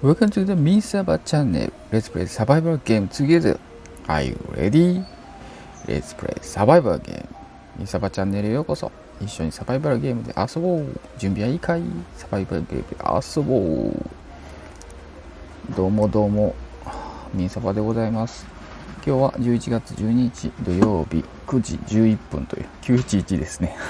Welcome to the Minsaba channel. Let's play survival game together. Are you ready? Let's play survival game. ミンサバチャンネルへようこそ。一緒にサバイバルゲームで遊ぼう。準備はいいかい？サバイバルゲームで遊ぼう。どうもどうも、ミンサバでございます。今日は11月12日土曜日9時11分という911ですね。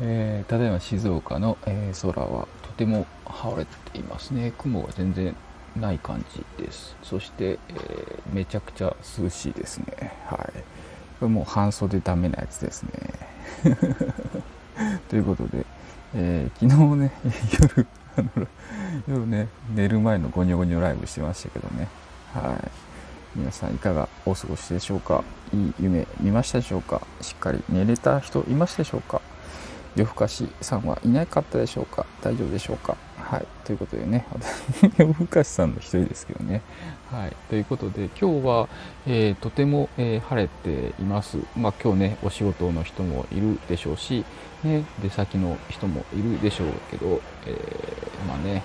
えー、ただいま静岡の、えー、空はても晴れていますね。雲が全然ない感じです。そして、えー、めちゃくちゃ涼しいですね。はい。これもう半袖ダメなやつですね。ということで、えー、昨日ね夜あの夜ね寝る前のゴニョゴニョライブしてましたけどね。はい。皆さんいかがお過ごしでしょうか？いい夢見ましたでしょうか？しっかり寝れた人いましたでしょうか？夜更かしさんはいなかったでしょうか？大丈夫でしょうか？はい。ということでね、夜更かしさんの一人ですけどね。はい。ということで、今日は、えー、とても、えー、晴れています。まあ今日ね、お仕事の人もいるでしょうし、ね、出先の人もいるでしょうけど、えー、まあね、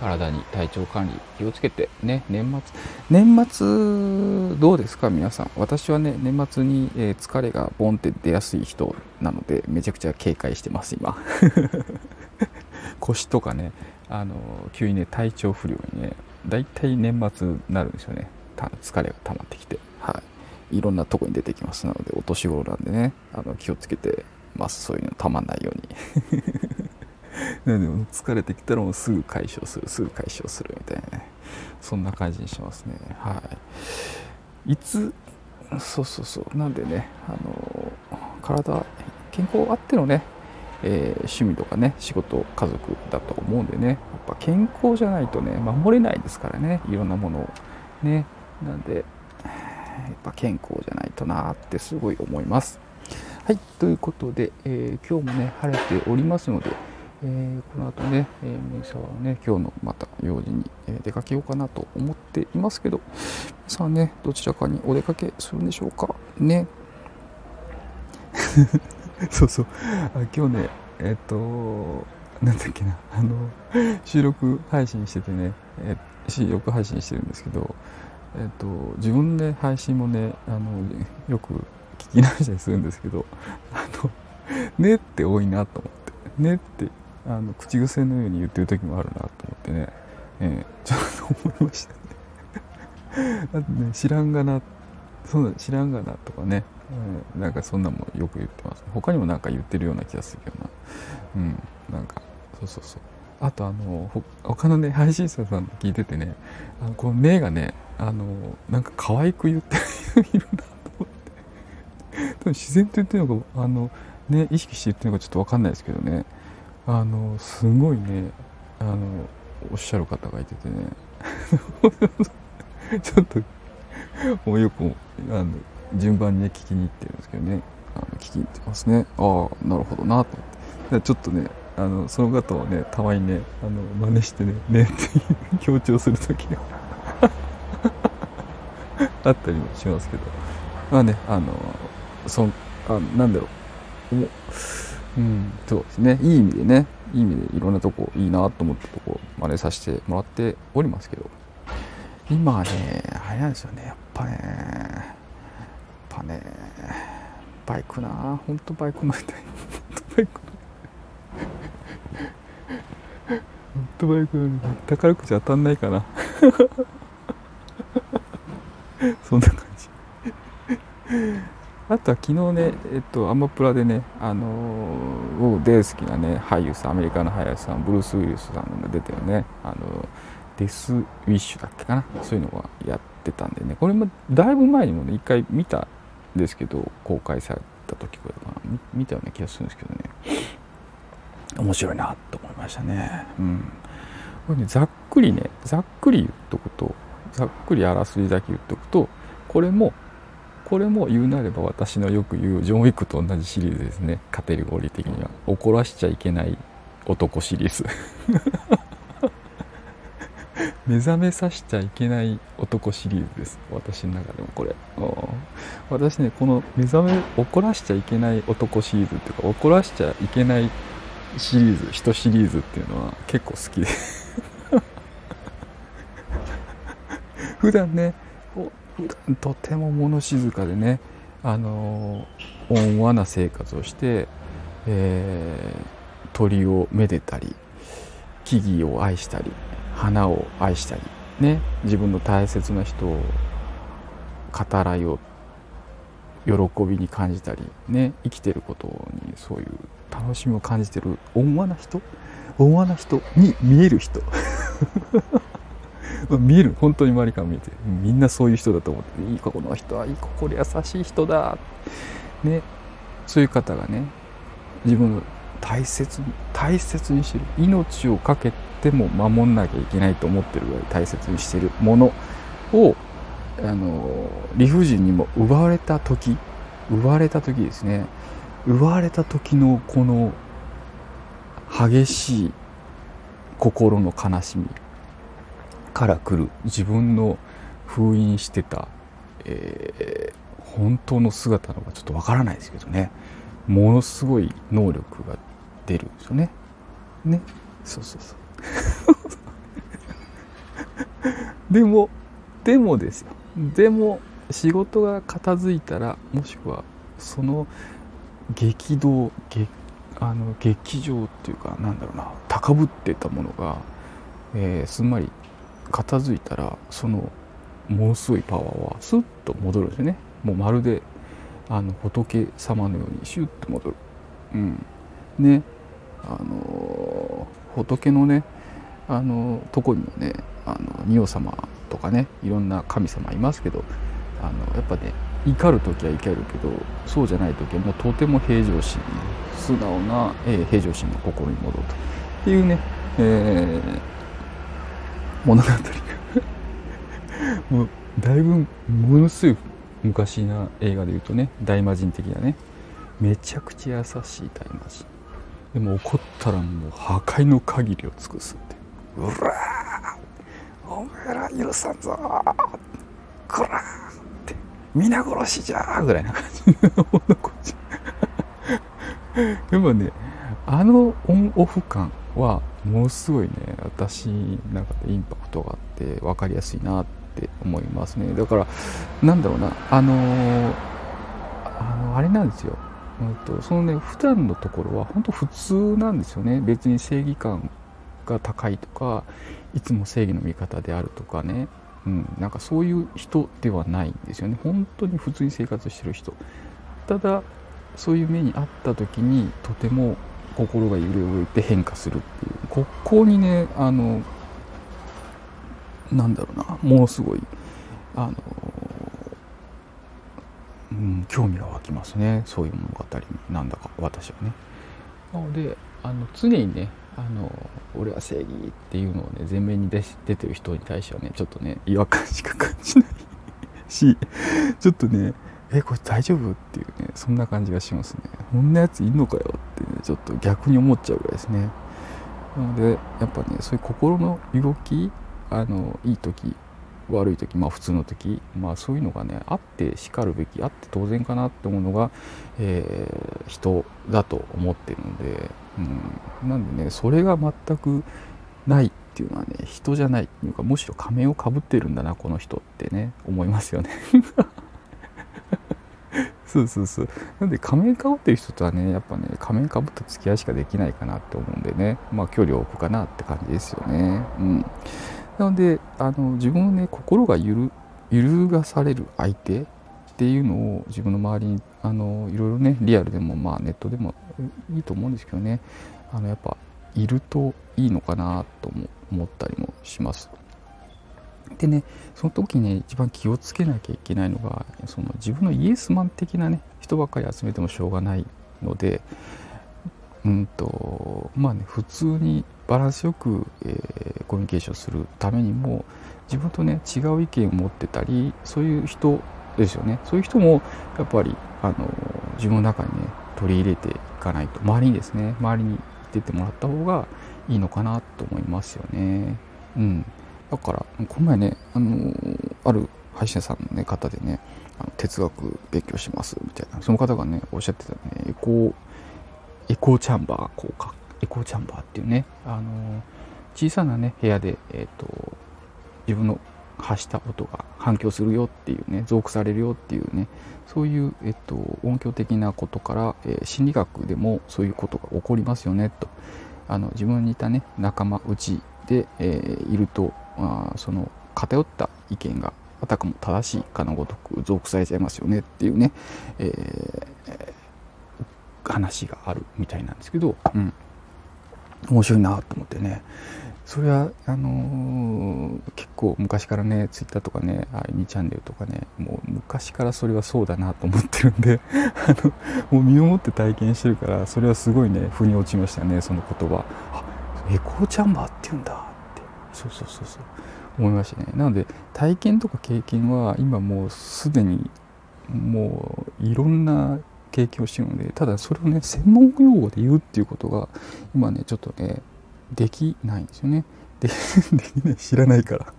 体に体調管理気をつけてね年末年末どうですか？皆さん。私はね年末に、え、疲れがボンって出やすい人なのでめちゃくちゃ警戒してます今。腰とかねあの急にね体調不良にね大体年末になるんですよね。疲れが溜まってきて。はい。いろんなとこに出てきますなのでお年頃なんでねあの気をつけてます。そういうのたまんないように。疲れてきたらもうすぐ解消するすぐ解消するみたいなね。そんな感じにしますね。はい。いつそうそうそう。なんでねあの体健康あってのね、えー、趣味とかね仕事家族だと思うんでねやっぱ健康じゃないとね守れないですからねいろんなものをね。なんでやっぱ健康じゃないとなってすごい思います。はい。ということで、えー、今日もね晴れておりますのでえー、この後ね、えー、ミサはね、今日のまた用事に、え、出かけようかなと思っていますけど、さあね、どちらかにお出かけするんでしょうか？ね。そうそう。あ今日ね、えっ、と、なんだっけな、あの、収録配信しててね、えー、収録配信してるんですけど、えっ、と、自分で配信もね、あの、よく聞き直したりするんですけど、あの、ねって多いなと思って、ねってあの口癖のように言ってる時もあるなと思ってね、えー、ちょっと思いました。ね あとね知らんがなそうだ知らんがなとかね、えー、なんかそんなもよく言ってます、他にもなんか言ってるような気がするけどな。うんなんかそうそうそう。あとあの他のね配信者さん聞いててねあのこの目がねあのなんか可愛く言ってる人いるなと思って。自然と言ってるのかあのね意識して言ってるのかちょっと分かんないですけどね。あのすごいね。あのおっしゃる方がいててね。ちょっともうよくあの順番にね聞きに行ってるんですけどね。あの聞きに行ってますね。ああなるほどなと思って。ちょっとねあのその方をねたまにねあの真似してね「ね」って強調する時が あったりもしますけど。まあねあのそんあなんだろう。うん、そうですね。いい意味でね。いい意味でいろんなとこいいなと思ったとこ真似させてもらっておりますけど。今ねあれなんですよね。やっぱね。やっぱね。バイクな。ほんとバイク乗りたい。バイク。ほんとバイク乗りたい。宝くじ当たんないかな。そんな感じ。あとは昨日ね、えっと、アマプラでね、あのー、僕大好きなね、俳優さん、アメリカの俳優さん、ブルース・ウィルスさんが出てるね、あのデス・ウィッシュだっけかな、そういうのがやってたんでね、これもだいぶ前にもね、一回見たんですけど、公開された時くらいかな、見たような気がするんですけどね、面白いなと思いましたね。うん。これね、ざっくりね、ざっくり言っとくと、ざっくりあらすじだけ言っとくと、これもこれも言うなれば私のよく言うジョン・ウィックと同じシリーズですね。カテゴリー的には。怒らしちゃいけない男シリーズ。目覚めさせちゃいけない男シリーズです。私の中でもこれ。私ねこの目覚め怒らしちゃいけない男シリーズっていうか怒らしちゃいけないシリーズ人シリーズっていうのは結構好きで。普段ねとても物静かでねあの温和な生活をして、えー、鳥をめでたり木々を愛したり花を愛したりね自分の大切な人を語らいを喜びに感じたりね生きてることにそういう楽しみを感じてる温和な人温和な人に見える人。見える。本当に周りから見えて。みんなそういう人だと思って。いい子この人はいい心優しい人だ。ね。そういう方がね自分の大切に大切にしてる。命を懸けても守んなきゃいけないと思ってるぐらい大切にしてるものをあの理不尽にも奪われた時奪われた時ですね。奪われた時のこの激しい心の悲しみ。から来る自分の封印してた、えー、本当の姿のがちょっとわからないですけどね。ものすごい能力が出るんですよね。ね。そうそうそう。でもでもですよ。でも仕事が片付いたらもしくはその激動激あの劇場っていうかなんだろうな高ぶってたものが、えー、すんまり片付いたらそのものすごいパワーはスッと戻るんですよね。もうまるであの仏様のようにシュッと戻る。うん。ね。あの仏のねあのとこにもねあの仁王様とかねいろんな神様いますけどあのやっぱね怒る時は怒るけどそうじゃない時はもうとても平常心素直な、えー、平常心の心に戻ると。っていうね、えー、物語。がもうだいぶものすごい昔な映画でいうとね大魔神的なね。めちゃくちゃ優しい大魔神でも怒ったらもう破壊の限りを尽くすって。うらーお前ら許さんぞこらって。皆殺しじゃぐらいな感じ。のやっぱねあのオンオフ感はものすごいね私の中でインパクトがあって分かりやすいなって思いますね。だからなんだろうなあのー、あのあれなんですよ、うんと、そのね普段のところは本当普通なんですよね。別に正義感が高いとかいつも正義の味方であるとかね、うん、なんかそういう人ではないんですよね。本当に普通に生活してる人。ただそういう目にあった時にとても心が揺れ動いて変化するっていう。ここにねあのなんだろうな。ものすごいあの、うん、興味が湧きますね。そういう物語なんだか私はね。なのであの常にねあの俺は正義っていうのをね前面に出出てる人に対してはねちょっとね違和感しか感じないしちょっとねえこれ大丈夫？っていうねそんな感じがしますね。こんなやついんのかよってねちょっと逆に思っちゃうぐらいですね。なのでやっぱねそういう心の動きあのいい時悪い時まあ普通の時まあそういうのがねあってしかるべきあって当然かなって思うのが、えー、人だと思ってるので、うん、なんでねそれが全くないっていうのはね人じゃないっていうかむしろ仮面をかぶってるんだなこの人ってね思いますよね。そうそうそう。なんで仮面かぶってる人とはねやっぱね仮面かぶった付き合いしかできないかなって思うんでね。まあ距離を置くかなって感じですよね。うん。なのであの自分のね心が揺る揺るがされる相手っていうのを自分の周りにあのいろいろねリアルでもまあネットでもいいと思うんですけどね。あのやっぱいるといいのかなと思ったりもします。でねその時ね一番気をつけなきゃいけないのがその自分のイエスマン的なね人ばっかり集めてもしょうがないのでうんとまあね普通にバランスよく、えー、コミュニケーションするためにも自分とね違う意見を持ってたりそういう人ですよねそういう人もやっぱりあの自分の中にね取り入れていかないと周りにですね周りに出てもらった方がいいのかなと思いますよね。うん、だからこの前ねあのある配信者さんの、ね、方でねあの哲学勉強しますみたいなその方がねおっしゃってたねエコーエコーチャンバー効果エコーチャンバーっていうね、あの小さなね部屋で、えーと、自分の発した音が反響するよっていうね増幅されるよっていうねそういう、えっと、音響的なことから、えー、心理学でもそういうことが起こりますよねと。あの自分にいたね仲間内で、えー、いるとあその偏った意見があたかも正しいかのごとく増幅されちゃいますよねっていうね、えー、話があるみたいなんですけど、うん、面白いなと思ってね。それはあのー、結構昔からねツイッターとかねあ2チャンネルとかねもう昔からそれはそうだなと思ってるんで あのもう身をもって体験してるからそれはすごいね腑に落ちましたねその言葉。あエコーチャンバーって言うんだそうそうそうそう思いましたね。なので体験とか経験は今もうすでにもういろんな経験をしてるのでただそれをね専門用語で言うっていうことが今ねちょっとねできないんですよね。できない知らないから。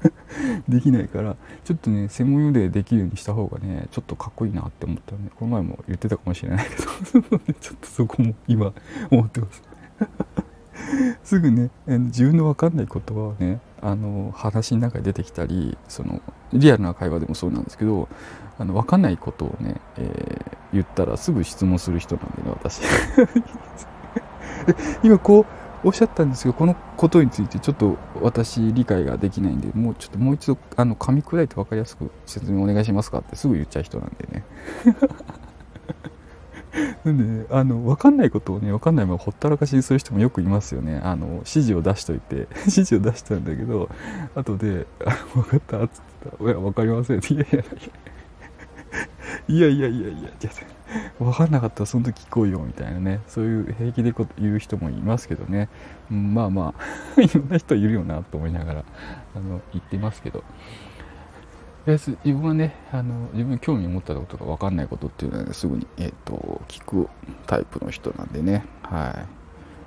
できないからちょっとね専門用でできるようにした方がねちょっとかっこいいなって思ったのでこの前も言ってたかもしれないけど。ちょっとそこも今思ってます。すぐね自分の分かんない言葉はねあの話の中に出てきたりそのリアルな会話でもそうなんですけどあの分かんないことをね、えー、言ったらすぐ質問する人なんでね私。今こうおっしゃったんですけどこのことについてちょっと私理解ができないんでもうちょっともう一度あの噛み砕いて分かりやすく説明お願いしますかってすぐ言っちゃう人なんでね。なんで、あの、わかんないことをね、わかんないままほったらかしにする人もよくいますよね。あの、指示を出しといて、指示を出したんだけど、後で、あ、わかったっつってた。ら、いや、わかりません。いやいや、いや。いやいやいや、いや。分かんなかったらその時聞こうよみたいなね。そういう平気で言う人もいますけどね、うん、まあまあ。いろんな人いるよなと思いながらあの言ってますけど。自分はねあの自分興味を持ったことが分かんないことっていうのは、ね、すぐに、えーと、聞くタイプの人なんでね。はい。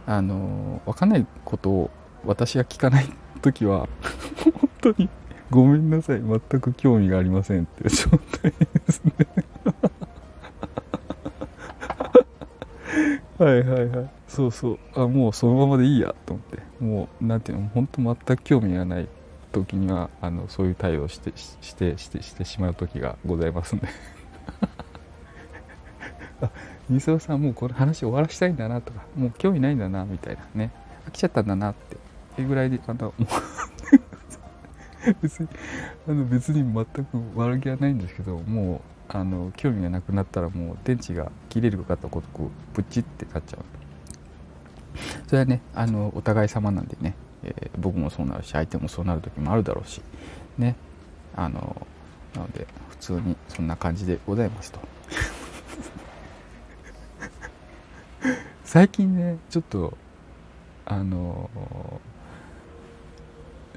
あの分かんないことを私が聞かない時は本当にごめんなさい。全く興味がありませんっていう状態ですね。はいはいはい。そうそう。あもうそのままでいいやと思って。もうなんていうの本当全く興味がない。時にはあのそういう対応してしてしてしてしまう時がございますんで。あ三沢さんもうこの話終わらしたいんだなとかもう興味ないんだなみたいな。ね。飽きちゃったんだなって。いうぐらいで あのもう。別にあの別に全く悪気はないんですけどもうあの興味がなくなったらもう電池が切れるかとことくプチってなっちゃうそれはねあのお互い様なんでね、えー、僕もそうなるし相手もそうなる時もあるだろうしね。あのなので普通にそんな感じでございますと。最近ねちょっとあの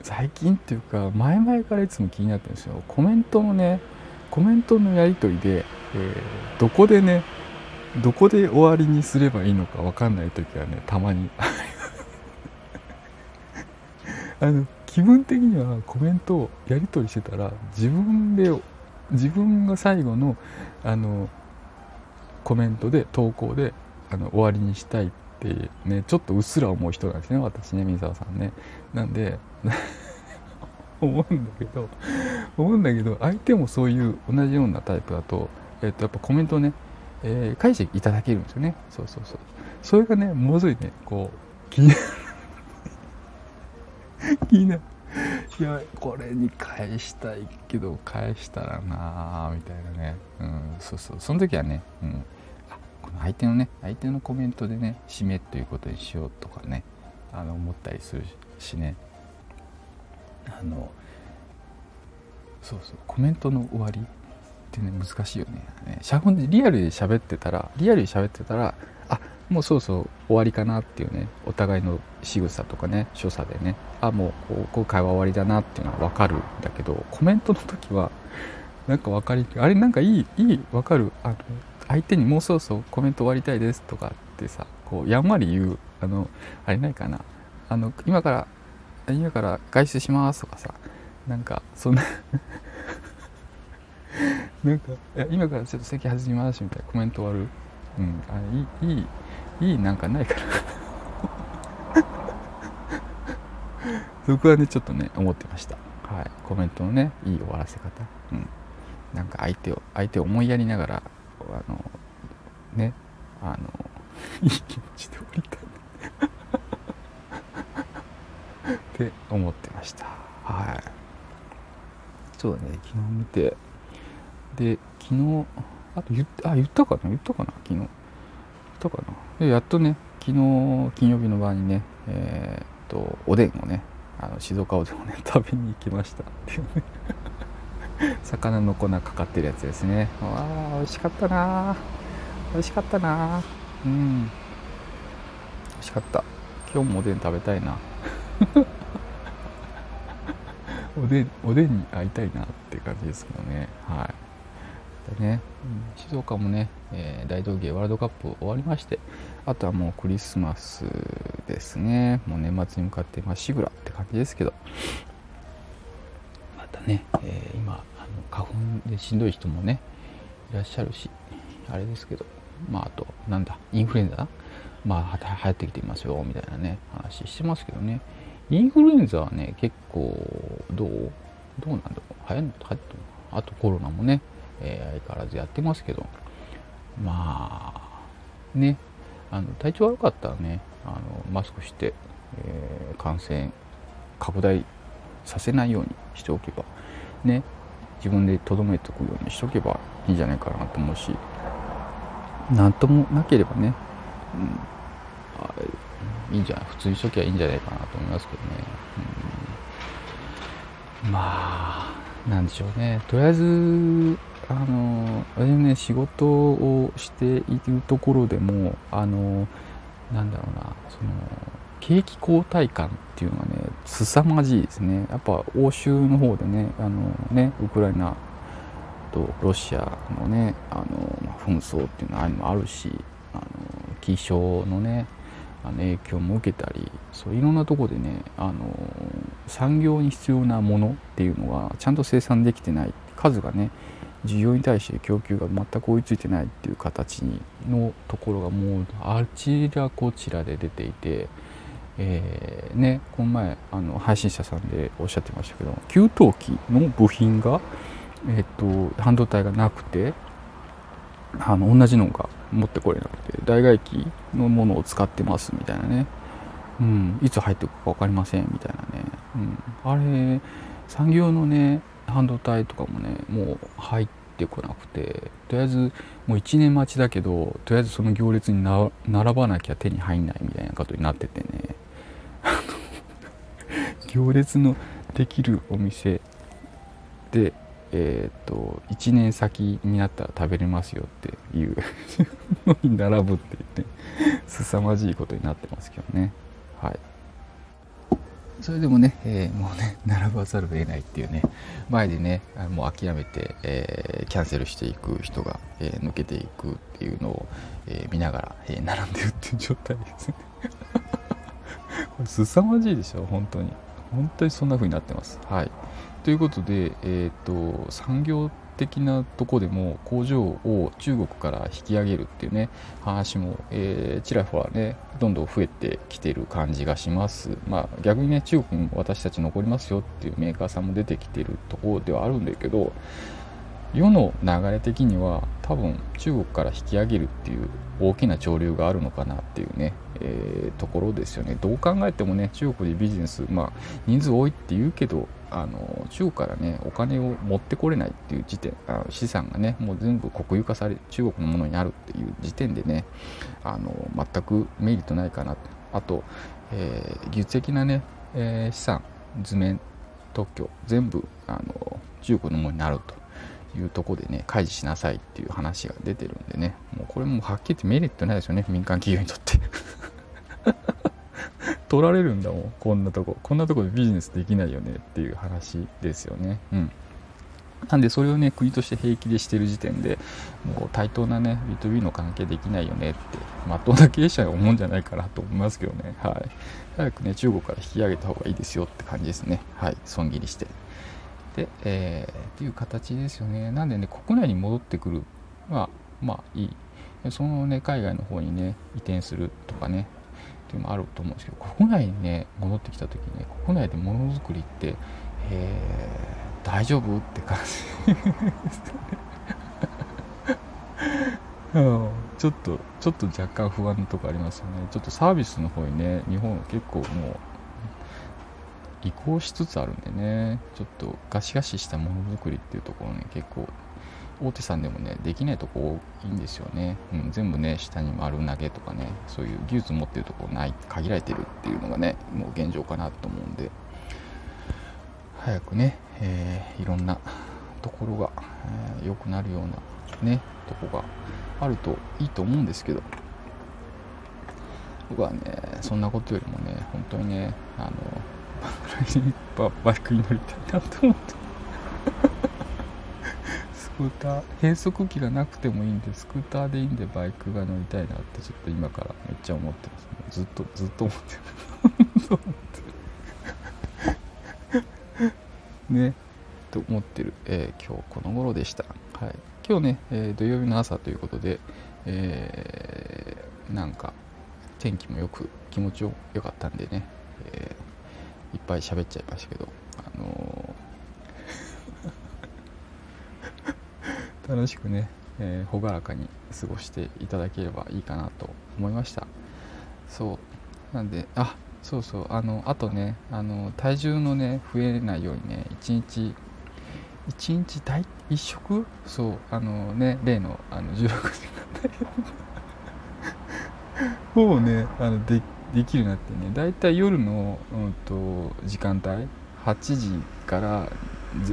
最近っていうか前々からいつも気になってるんですよ。コメントのねコメントのやり取りで、えー、どこでねどこで終わりにすればいいのか分かんない時はねたまにあの気分的にはコメントをやり取りしてたら自分で自分が最後のあのコメントで投稿であの終わりにしたいってねちょっとうっすら思う人なんですね私ね水沢さんね。なんで 思うんだけど思うんだけど相手もそういう同じようなタイプだと,、えー、とやっぱコメントをね、えー、返していただけるんですよね。そうそうそう。それがねものすごいねこう気になる。気にないやこれに返したいけど返したらなあみたいなね。うんそうそう。その時はね、うん、あこの相手のね相手のコメントでね締めということにしようとかねあの思ったりするしね。あのそうそう。コメントの終わりってね難しいよね。シャでリアルで喋ってたらリアルで喋ってたらあもうそうそう終わりかなっていうねお互いの仕草とかね所作でね。あもうこうこう会話終わりだなっていうのは分かるんだけどコメントの時はなんか分かりあれなんかいいいい分かる？あの相手にもうそろそろコメント終わりたいですとかってさこうやんわり言うあのあれないかな？あの今から今から外出しますとかさなんかそんな なんか今からちょっと席外しますみたいなコメント終わる？うんあいいいいいいなんかないからそこはねちょっとね思ってました。はい。コメントのねいい終わらせ方。うん。なんか相手を相手を思いやりながらあのねあの いい気持ちで終わりたい。って思ってました。はい。そうだね。昨日見て。で昨日あと言あ言ったかな？言ったかな？昨日。言ったかな？でやっとね昨日金曜日の晩にねえー、っとおでんをねあの静岡おでんをね 食べに行きました。っていうね魚の粉かかってるやつですね。わあ美味しかったな美味しかったなうん。美味しかった。今日もおでん食べたいな。おでんおでんに会いたいなって感じですけどね。はい。でね、うん、静岡もね、えー、大道芸ワールドカップ終わりましてあとはもうクリスマスですね。もう年末に向かってまっしぐらって感じですけど。またね、えー、今あの花粉でしんどい人もねいらっしゃるしあれですけど。まああとなんだインフルエンザ？まあ流行ってきていますよみたいなね話してますけどね。インフルエンザはね結構どう？どうなんだろう？流行るの流行ってあとコロナもね、えー、相変わらずやってますけど。まあねあの体調悪かったらねあのマスクして、えー、感染拡大させないようにしておけばね自分でとどめておくようにしとけばいいんじゃないかなと思うし何ともなければね、うん、いいんじゃない普通にしときゃいいんじゃないかなと思いますけどね、うん、まあなんでしょうね。とりあえずあの私ね仕事をしているところでもあのなんだろうなその景気後退感っていうのはね凄まじいですね。やっぱ欧州の方でねあのねウクライナとロシアのねあの、ま紛争っていうのはもあるしあの気象のねあの影響も受けたりそういろんなとこでねあの産業に必要なものっていうのがちゃんと生産できてない数がね需要に対して供給が全く追いついてないっていう形のところがもうあちらこちらで出ていて、えー、ねこの前あの配信者さんでおっしゃってましたけど給湯器の部品が、えーと、半導体がなくてあの同じのが持ってこれなくて代替機のものを使ってますみたいなね、うん、いつ入ってくか分かりませんみたいなね、うん、あれ産業のね半導体とかもねもう入ってこなくてとりあえずもう1年待ちだけどとりあえずその行列に並ばなきゃ手に入んないみたいなことになっててね。行列のできるお店でえーと、と1年先になったら食べれますよっていう のに並ぶって言って凄まじいことになってますけどね。はい。それでもね、えー、もうね、並ばざるを得ないっていうね、前でね、もう諦めて、えー、キャンセルしていく人が、えー、抜けていくっていうのを、え見ながら、え並んでるっていう状態ですね。これ凄まじいでしょ、本当に。本当にそんな風になってます。はい。ということで、えっ、と、産業的なとこでも工場を中国から引き上げるっていうね話も、えー、ちらほらねどんどん増えてきてる感じがします。まあ逆にね中国に私たち残りますよっていうメーカーさんも出てきてるところではあるんだけど世の流れ的には多分中国から引き上げるっていう大きな潮流があるのかなっていうね、えー、ところですよね。どう考えてもね中国でビジネスまあ人数多いって言うけどあの中国からねお金を持ってこれないっていう時点あ資産がねもう全部国有化され中国のものになるっていう時点でねあの全くメリットないかなと。あと、えー、技術的なね、えー、資産図面特許全部あの中国のものになるというとこでね開示しなさいっていう話が出てるんでねもうこれもはっきり言ってメリットないですよね民間企業にとって。取られるんだもん。こんなとこ。こんなとこでビジネスできないよねっていう話ですよね。うん。なんでそれをね国として平気でしてる時点でもう対等なね B2B の関係できないよねってまっとうな経営者が思うんじゃないかなと思いますけどね。はい。早くね中国から引き上げた方がいいですよって感じですね。はい。損切りして。で、えー、っていう形ですよね。なんでね国内に戻ってくるはまあいい。そのね海外の方にね移転するとかね。っていうのもあると思うんですけど国内にね戻ってきた時にね国内でものづくりって、え、大丈夫って感じ ちょっとちょっと若干不安なとこありますよね。ちょっとサービスの方にね日本は結構もう移行しつつあるんでね。ちょっとガシガシしたものづくりっていうところね結構大手さんでもねできないとこ多いんですよね、うん、全部ね下に丸投げとかねそういう技術持ってるとこない限られてるっていうのがねもう現状かなと思うんで。早くね、えー、いろんなところが良、えー、くなるようなねとこがあるといいと思うんですけど。僕はねそんなことよりもね本当にねあの バイクに乗りたいなと思って。クーター変速機がなくてもいいんでスクーターでいいんでバイクが乗りたいなってちょっと今からめっちゃ思ってますずっとずっと思ってる。ねと思ってる、えー、今日この頃でした。はい。今日ね、えー、土曜日の朝ということで、えー、なんか天気もよく気持ちよかったんでね、えー、いっぱい喋っちゃいましたけど、あのー、楽しくね、えー、朗らかに過ごしていただければいいかなと思いました。そう。なんであそうそう。あのあとねあの体重のね増えないようにね1日1日大1食？そう。あのね例のあの16時間ほぼねあのでできるなってね。だいたい夜の、うんと、時間帯？8時から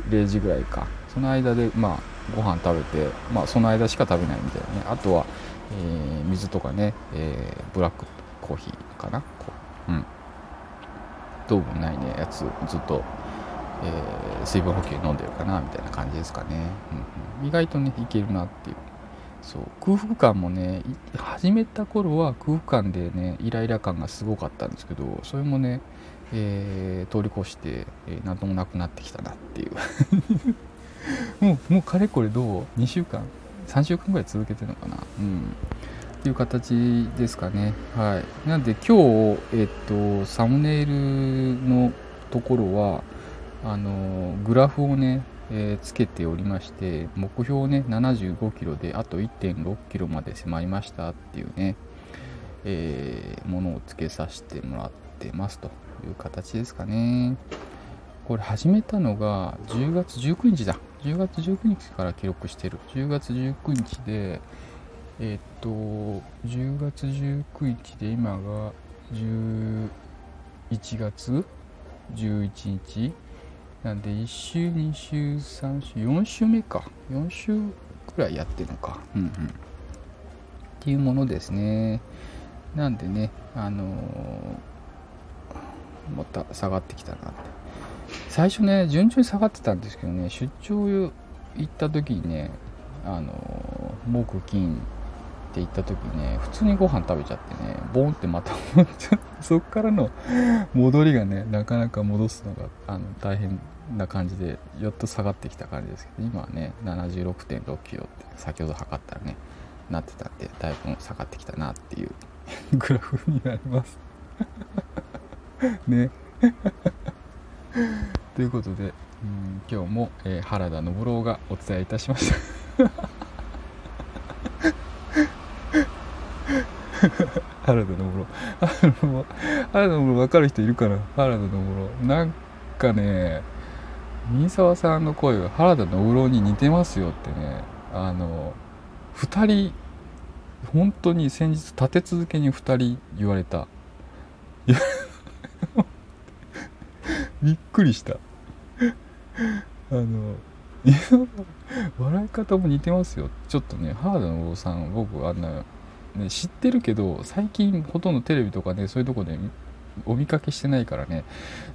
0時ぐらいか。その間でまあご飯食べてまあその間しか食べないみたいなね。あとは、えー、水とかね、えー、ブラックコーヒーかな。こう。うん。糖分ないね。やつずっとえー、水分補給飲んでるかなみたいな感じですかね、うんうん、意外とねいけるなっていう。そう。空腹感もね始めた頃は空腹感でねイライラ感がすごかったんですけどそれもね、えー、通り越して、えー、何ともなくなってきたなっていう。もうもうかれこれどう？2週間？3週間ぐらい続けてるのかな？うん。っていう形ですかね。はい。なんで今日えっとサムネイルのところはあのグラフをね、えー、つけておりまして目標ね75キロであと1.6キロまで迫りましたっていうね、えー、ものをつけさせてもらってますという形ですかね。これ始めたのが10月19日だ。10月19日から記録してる。10月19日でえー、っと10月19日で今が11月11日なんで1週2週3週4週目か。4週くらいやってるのか。うんうん。っていうものですね。なんでねあのー、また下がってきたなって。最初ね順調に下がってたんですけどね出張行った時にねあの、木金って行った時にね普通にご飯食べちゃってねボンってまた戻っちゃってそっからの戻りがねなかなか戻すのがあの大変な感じでやっと下がってきた感じですけど今はね76.6キロって先ほど測ったらねなってたんでだいぶ下がってきたなっていうグラフになります。ね。ということでうん今日も、えー、原田信郎がお伝えいたしました。原田信郎。原田信郎分かる人いるかな？原田信郎。なんかね新沢さんの声が原田信郎に似てますよってね。あの2人本当に先日立て続けに2人言われた。びっくりした。あの 笑い方も似てますよ。ちょっとね原田信郎さん僕あんな、ね、知ってるけど最近ほとんどテレビとかねそういうとこでお見かけしてないからね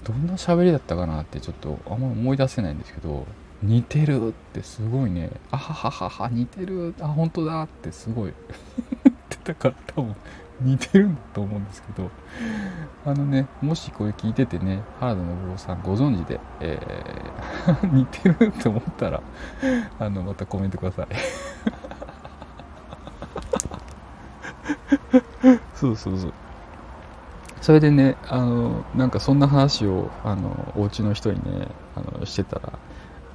どんな喋りだったかなってちょっとあんま思い出せないんですけど似てるってすごいね。あはははは似てる。あ本当だってすごい。言ってたから多分似てるんだと思うんですけどあのねもしこれ聞いててね原田信夫さんご存知で、えー、似てるって思ったらあのまたコメントください。そうそうそう。それでねあのなんかそんな話をあのお家の人にねあのしてたら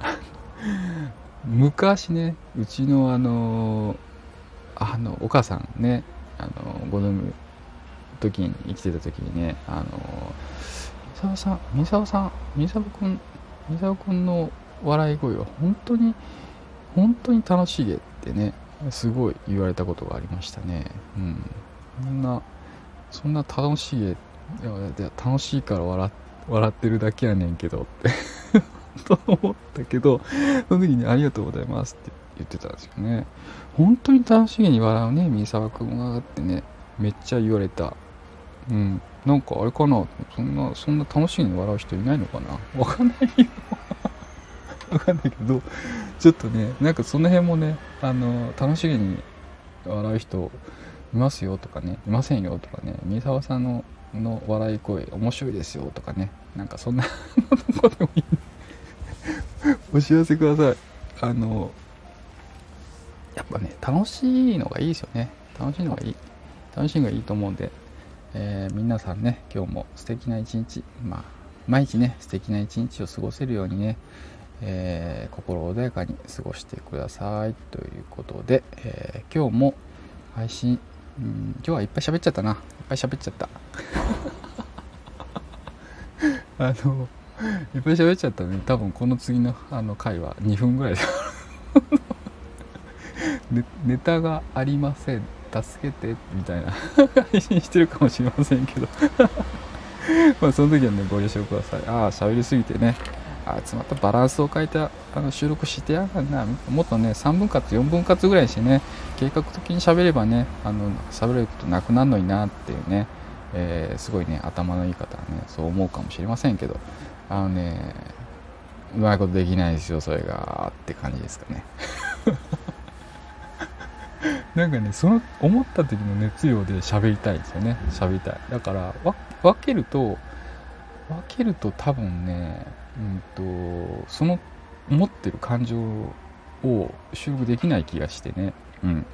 昔ねうちのあのあのお母さんねあの子供時に生きてた時にねあの三沢さん三沢さん三沢君三沢君の笑い声は本当に本当に楽しげってねすごい言われたことがありましたね。うん。そんなそんな楽しげいや楽しいから笑笑ってるだけやねんけどって と思ったけどその時に「ありがとうございます」って言ってたんですよね。本当に楽しげに笑うね三沢君がってね。めっちゃ言われた。うん。なんかあれかな？そんなそんな楽しげに笑う人いないのかな？わかんないよ。わかんないけどちょっとねなんかその辺もねあの楽しげに笑う人いますよとかね。いませんよとかね。三沢さんのの笑い声面白いですよとかね。なんかそんなことでもいい。お知らせください。あのやっぱね楽しいのがいいですよね。楽しいのがいい。楽しいのがいいと思うんで、えー、皆さんね今日も素敵な一日まあ毎日ね素敵な一日を過ごせるようにね、えー、心穏やかに過ごしてください。ということで、えー、今日も配信うん今日はいっぱい喋っちゃったな。いっぱい喋っちゃった。あのいっぱい喋っちゃったね多分この次のあの回は2分ぐらいでネ ネタがありません。助けてみたいな。配 信してるかもしれませんけど。まあその時はねご了承ください。ああ喋りすぎてね。あいつまたバランスを変えてあの収録してやがんな。もっとね3分割4分割ぐらいしてね計画的に喋ればねあの喋れることなくなるのになっていうね、えー、すごいね頭のいい方はねそう思うかもしれませんけど。あのねうまいことできないですよそれが。って感じですかね。なんかねその思った時の熱量で喋りたいですよね。喋りたい。だから分けると分けると多分ねうんとその持ってる感情を収録できない気がしてね、うん、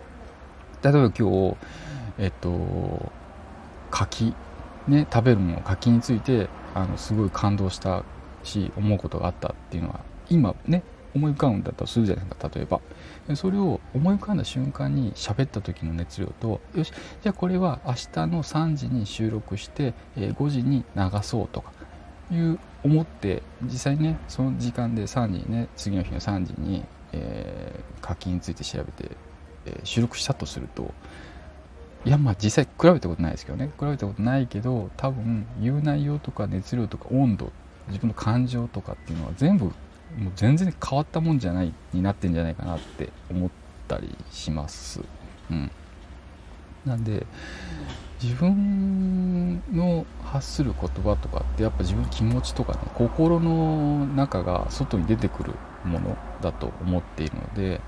例えば今日えっと柿ね食べるもの柿についてあのすごい感動したし思うことがあったっていうのは今ね思い浮かぶんだったらするじゃないですか例えば。それを思い浮かんだ瞬間に喋った時の熱量とよしじゃあこれは明日の3時に収録して5時に流そうとかいう思って実際ねその時間で3時にね次の日の3時に、えー、課金について調べて、えー、収録したとするといやまあ実際比べたことないですけどね。比べたことないけど多分言う内容とか熱量とか温度自分の感情とかっていうのは全部もう全然変わったもんじゃないになってんじゃないかなって思ったりします。うん、なんで自分の発する言葉とかってやっぱ自分の気持ちとかね心の中が外に出てくるものだと思っているので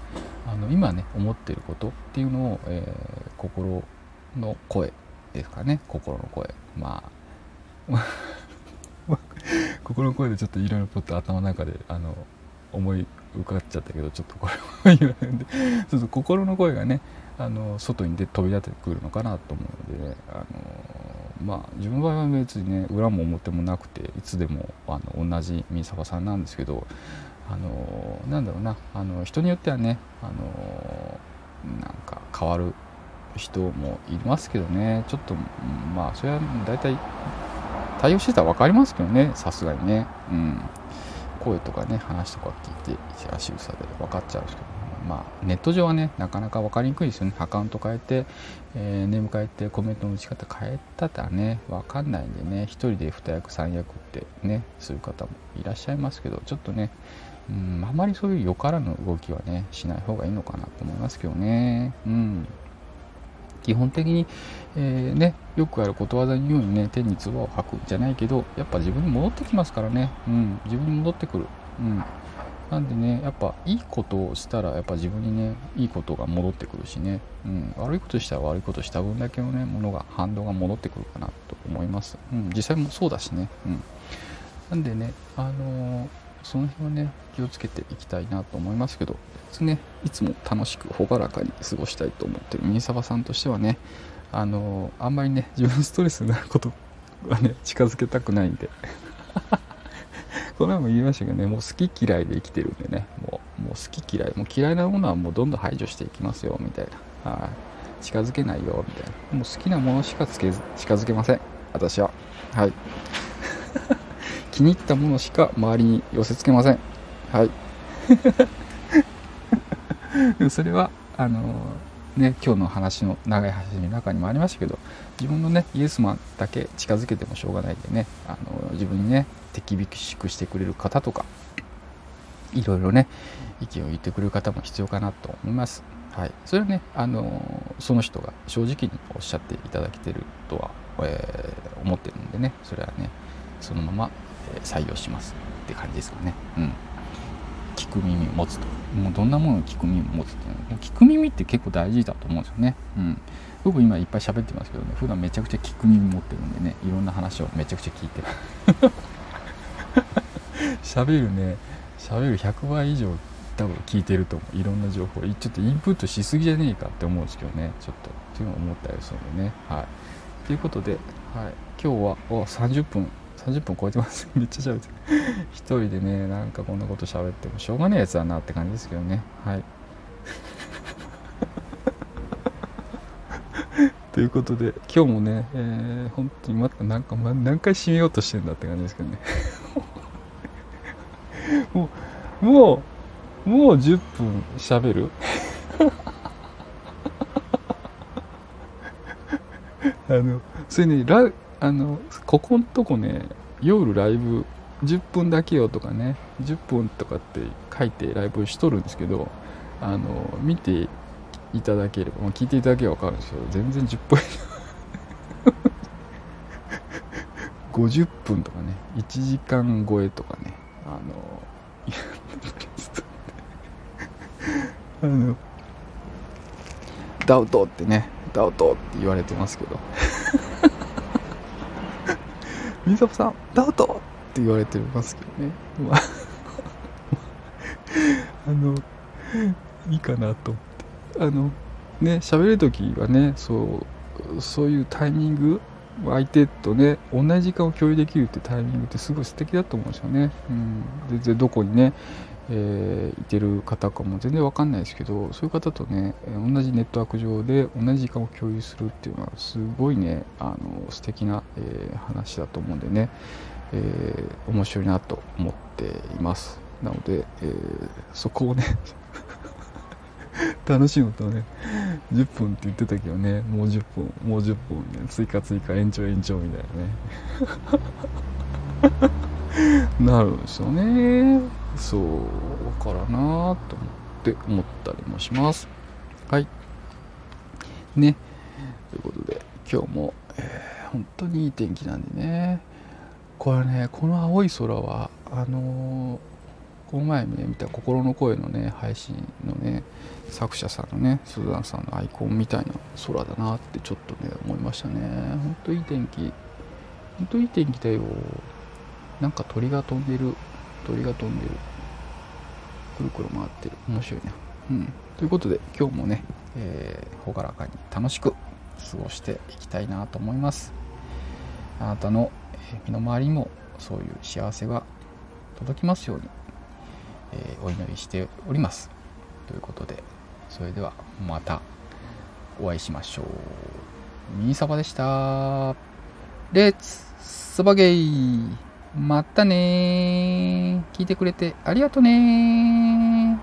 あの今ね思っていることっていうのを、えー、心の声ですかね。心の声。まあ 心の声でちょっといろいろポッと頭の中であの思い浮かっちゃったけどちょっとこれは言わないんで。そうそう心の声がねあの外に出飛び出てくるのかなと思うので、あのまあ自分の場合は別にね裏も表もなくていつでもあの同じ三沢さんなんですけどあのなんだろうなあの人によってはねあのなんか変わる人もいますけどね。ちょっとまあそれは大体対応してたら分かりますけどねさすがにね。うん。声とかね話とか聞いて足草で分かっちゃうんですけどまあ、ネット上はねなかなか分かりにくいですよね。アカウント変えて、えー、ネーム変えてコメントの打ち方変えたらね分かんないんでね。1人で2役3役ってねする方もいらっしゃいますけどちょっとねうんあまりそういうよからぬ動きはねしない方がいいのかなと思いますけどね。うん。基本的に、えー、ね、よくあることわざのようにね、天に唾を吐くじゃないけど、やっぱ自分に戻ってきますからね。うん、自分に戻ってくる。うん。なんでねやっぱいいことをしたらやっぱ自分にねいいことが戻ってくるしね、うん、悪いことしたら悪いことした分だけのねものが反動が戻ってくるかなと思います、うん、実際もそうだしね、うん、なんでねあのー、その辺はね気をつけていきたいなと思いますけどねいつも楽しく朗らかに過ごしたいと思ってるミニサバさんとしてはねあの、あんまりね自分ストレスになることはね近づけたくないんで。この前も言いましたけどねもう好き嫌いで生きてるんでねもうもう好き嫌いもう嫌いなものはもうどんどん排除していきますよみたいな。はい。近づけないよみたいな。もう好きなものしかつけ近づけません。私は。はい。気に入ったものしか周りに寄せつけません。はい それはあのね今日の話の長い話の中にもありましたけど自分のねイエスマンだけ近づけてもしょうがないんでねあの自分にね手厳しくしてくれる方とかいろいろね意見を言ってくれる方も必要かなと思います。はい、それはねあのその人が正直におっしゃっていただけてるとは、えー、思ってるんでねそれはねそのまま、採用しますって感じですかね。うん聞く耳を持つと。もうどんなものを聞く耳を持つっていうのは聞く耳って結構大事だと思うんですよね、うん、僕今いっぱい喋ってますけどね普段めちゃくちゃ聞く耳持ってるんでねいろんな話をめちゃくちゃ聞いてる。喋るね。喋る100倍以上多分聞いてると思う。いろんな情報。ちょっとインプットしすぎじゃねえかって思うんですけどね。ちょっと。っていうのを思ったりするんでね。はい。ということで、はい、今日はお30分30分超えてます。めっちゃ喋って一人でねなんかこんなこと喋ってもしょうがないやつだなって感じですけどね。はい。ということで今日もね、えー、本当にまたなんか、ま、何回締めようとしてんだって感じですけどね。もうもうもう10分喋る？あのそれねラあのここんとこね夜ライブ10分だけよとかね10分とかって書いてライブしとるんですけどあの見ていただければ、まあ、聞いていただければ分かるんですけど全然10分。50分とかね1時間超えとかねあの あのダウトってねダウトって言われてますけど。水沢さん、ダウトって言われてますけどね。まあ あの、いいかなと思って。あの、ね、喋るときはね、そう、そういうタイミング、相手とね、同じ時間を共有できるってタイミングってすごい素敵だと思うんですよね。うん。全然どこにね、えー、いてる方かも全然わかんないですけどそういう方とね同じネットワーク上で同じ時間を共有するっていうのはすごいねあの素敵な、えー、話だと思うんでね、えー、面白いなと思っています。なので、えー、そこをね 楽しむとね10分って言ってたけどねもう10分もう10分ね追加追加延長延長みたいなね。なるんですよね。そうからなと思って思ったりもします。はい。ね。ということで今日も、えー、本当にいい天気なんでね。これねこの青い空はあのー、この前ね見た心の声のね配信のね作者さんのねスーザンさんのアイコンみたいな空だなってちょっとね思いましたね。本当いい天気。本当いい天気だよ。なんか鳥が飛んでる。鳥が飛んでるくるくる回ってる面白いなう。んという。ことで今日もね、えー、朗らかに楽しく過ごしていきたいなと思いますあなたの身の回りにもそう。いう。幸せが届きますよう。に、えー、お祈りしておりますという。ことでそれではまたお会いしましょう。ミニサバでしたレッツサバゲイまたね聞いてくれてありがとね